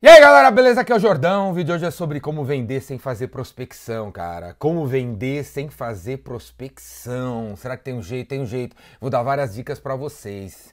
E aí galera, beleza? Aqui é o Jordão. O vídeo de hoje é sobre como vender sem fazer prospecção, cara. Como vender sem fazer prospecção. Será que tem um jeito? Tem um jeito. Vou dar várias dicas para vocês.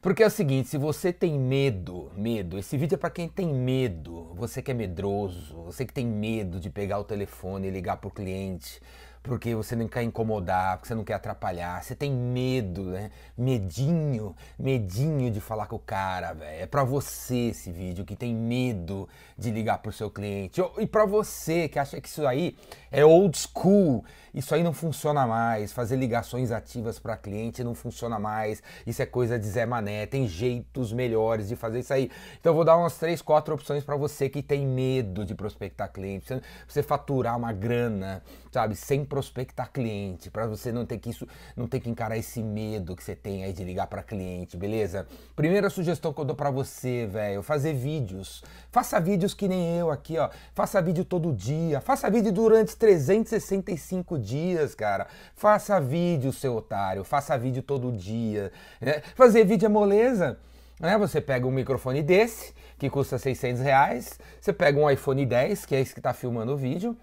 Porque é o seguinte, se você tem medo, medo, esse vídeo é para quem tem medo, você que é medroso, você que tem medo de pegar o telefone e ligar pro cliente, porque você não quer incomodar, porque você não quer atrapalhar, você tem medo, né? Medinho, medinho de falar com o cara, velho. É para você esse vídeo que tem medo de ligar pro seu cliente. E para você que acha que isso aí é old school, isso aí não funciona mais. Fazer ligações ativas para cliente não funciona mais. Isso é coisa de Zé Mané. Tem jeitos melhores de fazer isso aí. Então eu vou dar umas três, quatro opções para você que tem medo de prospectar cliente, você faturar uma grana, sabe, sem prospectar cliente, para você não ter que isso, não ter que encarar esse medo que você tem aí de ligar para cliente, beleza? Primeira sugestão que eu dou para você, velho, fazer vídeos. Faça vídeos que nem eu aqui, ó. Faça vídeo todo dia, faça vídeo durante 365 dias, cara. Faça vídeo, seu otário, faça vídeo todo dia. Né? Fazer vídeo é moleza. Né? Você pega um microfone desse, que custa 600 reais, você pega um iPhone 10, que é esse que está filmando o vídeo,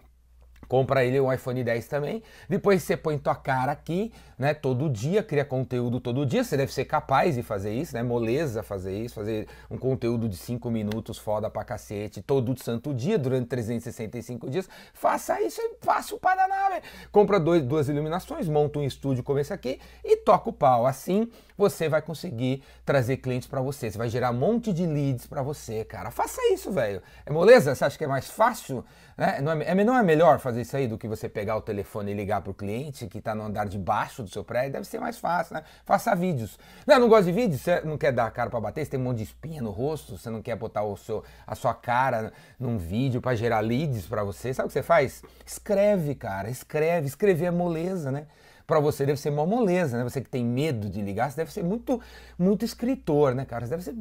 compra ele um iPhone 10 também. Depois você põe tua cara aqui, né, todo dia, cria conteúdo todo dia. Você deve ser capaz de fazer isso, né? Moleza fazer isso, fazer um conteúdo de 5 minutos foda pra cacete, todo santo dia, durante 365 dias. Faça isso, é fácil para velho. Compra dois, duas iluminações, monta um estúdio como esse aqui e toca o pau. Assim você vai conseguir trazer clientes para você. Você vai gerar um monte de leads para você, cara. Faça isso, velho. É moleza? Você acha que é mais fácil? Né? Não, é, é, não é melhor fazer isso aí do que você pegar o telefone e ligar pro cliente que está no andar de baixo do seu prédio? Deve ser mais fácil, né? Faça vídeos. Não, não gosta de vídeo? Você não quer dar a cara para bater? Você tem um monte de espinha no rosto? Você não quer botar o seu, a sua cara num vídeo para gerar leads para você? Sabe o que você faz? Escreve, cara. Escreve. Escrever é moleza, né? para você deve ser uma moleza, né? Você que tem medo de ligar, você deve ser muito, muito escritor, né, cara? Você deve ser,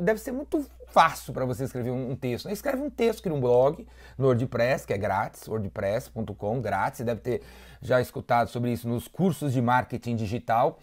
deve ser muito fácil para você escrever um, texto. Né? Escreve um texto, cria um blog no WordPress, que é grátis, wordpress.com, grátis. Você deve ter já escutado sobre isso nos cursos de marketing digital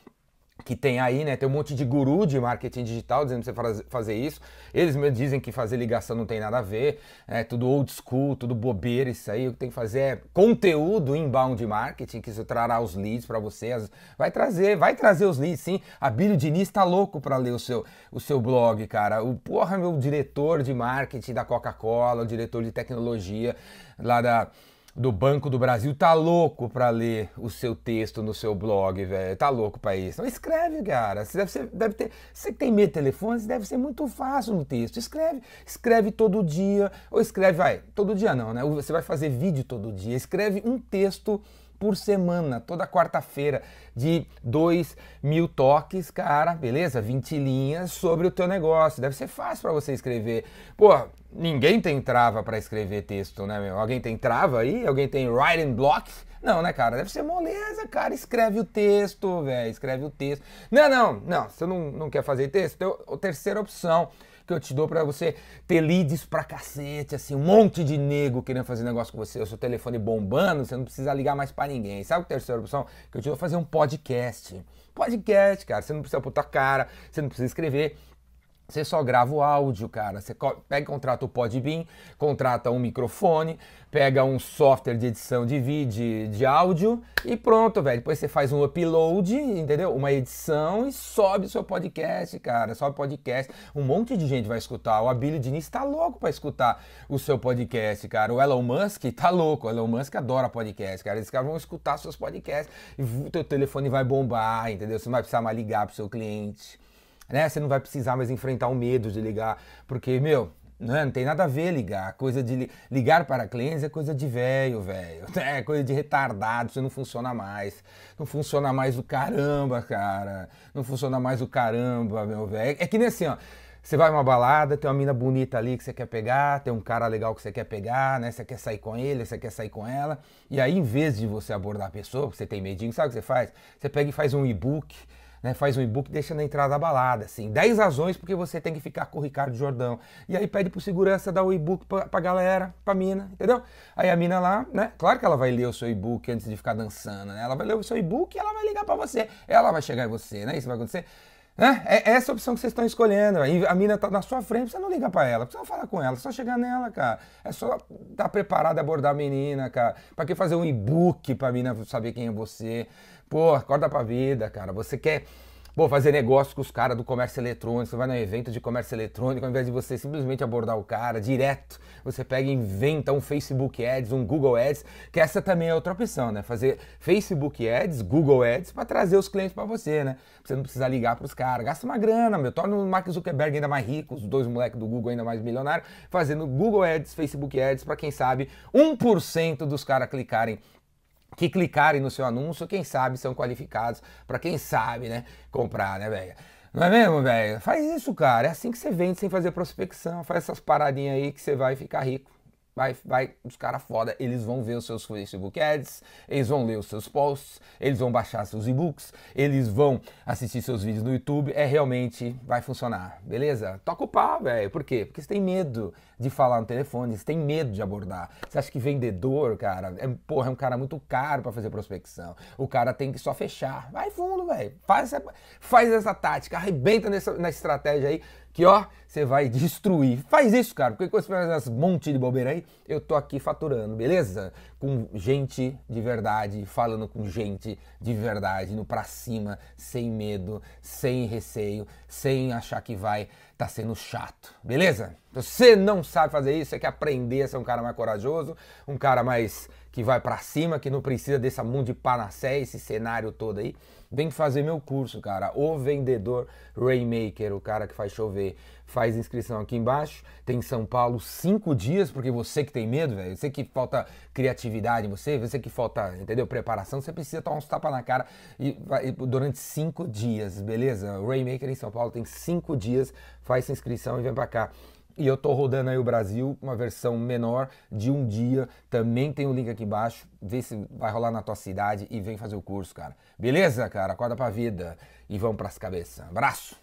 que tem aí, né? Tem um monte de guru de marketing digital dizendo pra você fazer isso. Eles me dizem que fazer ligação não tem nada a ver, é tudo old school, tudo bobeira isso aí. O que tem que fazer é conteúdo inbound marketing, que isso trará os leads para você. Vai trazer, vai trazer os leads, sim. A Bíblia Diniz tá louco para ler o seu, o seu blog, cara. O porra, meu diretor de marketing da Coca-Cola, o diretor de tecnologia lá da do Banco do Brasil tá louco para ler o seu texto no seu blog, velho. Tá louco para isso. Então escreve, cara. Você deve, ser, deve ter. Você que tem medo de telefone, deve ser muito fácil no texto. Escreve. Escreve todo dia. Ou escreve, vai, todo dia não, né? Você vai fazer vídeo todo dia. Escreve um texto por semana, toda quarta-feira, de 2 mil toques, cara, beleza? 20 linhas sobre o teu negócio. Deve ser fácil para você escrever. Pô, ninguém tem trava para escrever texto, né, meu? Alguém tem trava aí? Alguém tem writing block? Não, né, cara? Deve ser moleza, cara. Escreve o texto, velho. Escreve o texto. Não, não, não. Você não, não quer fazer texto? Então, a terceira opção que eu te dou para você ter leads pra cacete, assim, um monte de nego querendo fazer negócio com você, o seu telefone bombando, você não precisa ligar mais para ninguém. Sabe a terceira opção? Que eu te dou fazer um podcast. Podcast, cara, você não precisa botar cara, você não precisa escrever, você só grava o áudio, cara. Você pega contrata o Podbean, contrata um microfone, pega um software de edição de vídeo, de áudio e pronto, velho. Depois você faz um upload, entendeu? Uma edição e sobe o seu podcast, cara. Sobe podcast. Um monte de gente vai escutar. O Abílio Diniz tá louco para escutar o seu podcast, cara. O Elon Musk tá louco. O Elon Musk adora podcast, cara. Esses caras vão escutar seus podcasts e o teu telefone vai bombar, entendeu? Você não vai precisar mais ligar pro seu cliente né? Você não vai precisar mais enfrentar o medo de ligar, porque, meu, não, é? não tem nada a ver ligar. Coisa de ligar para clientes é coisa de velho, velho. É coisa de retardado, isso não funciona mais. Não funciona mais o caramba, cara. Não funciona mais o caramba, meu velho. É que nem assim, ó. Você vai numa balada, tem uma mina bonita ali que você quer pegar, tem um cara legal que você quer pegar, né? Você quer sair com ele, você quer sair com ela. E aí, em vez de você abordar a pessoa, você tem medinho, sabe o que você faz? Você pega e faz um e-book né, faz um e-book deixa na entrada da balada, assim, 10 razões porque você tem que ficar com o Ricardo Jordão. E aí pede pro segurança dar o e-book pra, pra galera, pra mina, entendeu? Aí a mina lá, né, claro que ela vai ler o seu e-book antes de ficar dançando, né? Ela vai ler o seu e-book e ela vai ligar para você. Ela vai chegar em você, né? Isso vai acontecer. É, é essa opção que vocês estão escolhendo. A mina tá na sua frente, você não liga para ela, não falar com ela, só chegar nela, cara. É só estar tá preparado a abordar a menina, cara. Pra que fazer um e-book pra mina saber quem é você? Pô, acorda pra vida, cara. Você quer Pô, fazer negócio com os caras do comércio eletrônico, você vai no evento de comércio eletrônico, ao invés de você simplesmente abordar o cara direto, você pega e inventa um Facebook Ads, um Google Ads, que essa também é outra opção, né? Fazer Facebook Ads, Google Ads para trazer os clientes para você, né? Você não precisar ligar para os caras. Gasta uma grana, meu. Torna o Mark Zuckerberg ainda mais rico, os dois moleques do Google ainda mais milionários, fazendo Google Ads, Facebook Ads, para quem sabe 1% dos caras clicarem que clicarem no seu anúncio, quem sabe são qualificados para quem sabe, né, comprar, né, velho? Não é mesmo, velho? Faz isso, cara. É assim que você vende sem fazer prospecção. Faz essas paradinhas aí que você vai ficar rico vai, vai, os caras foda, eles vão ver os seus Facebook Ads, eles vão ler os seus posts, eles vão baixar seus e-books, eles vão assistir seus vídeos no YouTube, é realmente, vai funcionar, beleza? Toca o pau, velho, por quê? Porque você tem medo de falar no telefone, você tem medo de abordar, você acha que vendedor, cara, é, porra, é um cara muito caro para fazer prospecção, o cara tem que só fechar, vai fundo, velho, faz essa, faz essa tática, arrebenta nessa, na estratégia aí, que ó, você vai destruir. Faz isso, cara, porque quando você faz um monte de bobeira aí, eu tô aqui faturando, beleza? Com gente de verdade, falando com gente de verdade, indo pra cima, sem medo, sem receio, sem achar que vai tá sendo chato, beleza? Então, você não sabe fazer isso, você quer aprender a ser um cara mais corajoso, um cara mais que vai para cima, que não precisa desse mundo de panacéia, esse cenário todo aí, vem fazer meu curso, cara. O Vendedor Rainmaker, o cara que faz chover. Faz inscrição aqui embaixo. Tem em São Paulo cinco dias, porque você que tem medo, velho. Você que falta criatividade você, você que falta, entendeu? Preparação, você precisa tomar uns tapas na cara e, durante cinco dias, beleza? O Rainmaker em São Paulo tem cinco dias. Faz inscrição e vem pra cá. E eu tô rodando aí o Brasil, uma versão menor de um dia. Também tem o link aqui embaixo. Vê se vai rolar na tua cidade e vem fazer o curso, cara. Beleza, cara? Acorda pra vida e vamos pras cabeças. Abraço!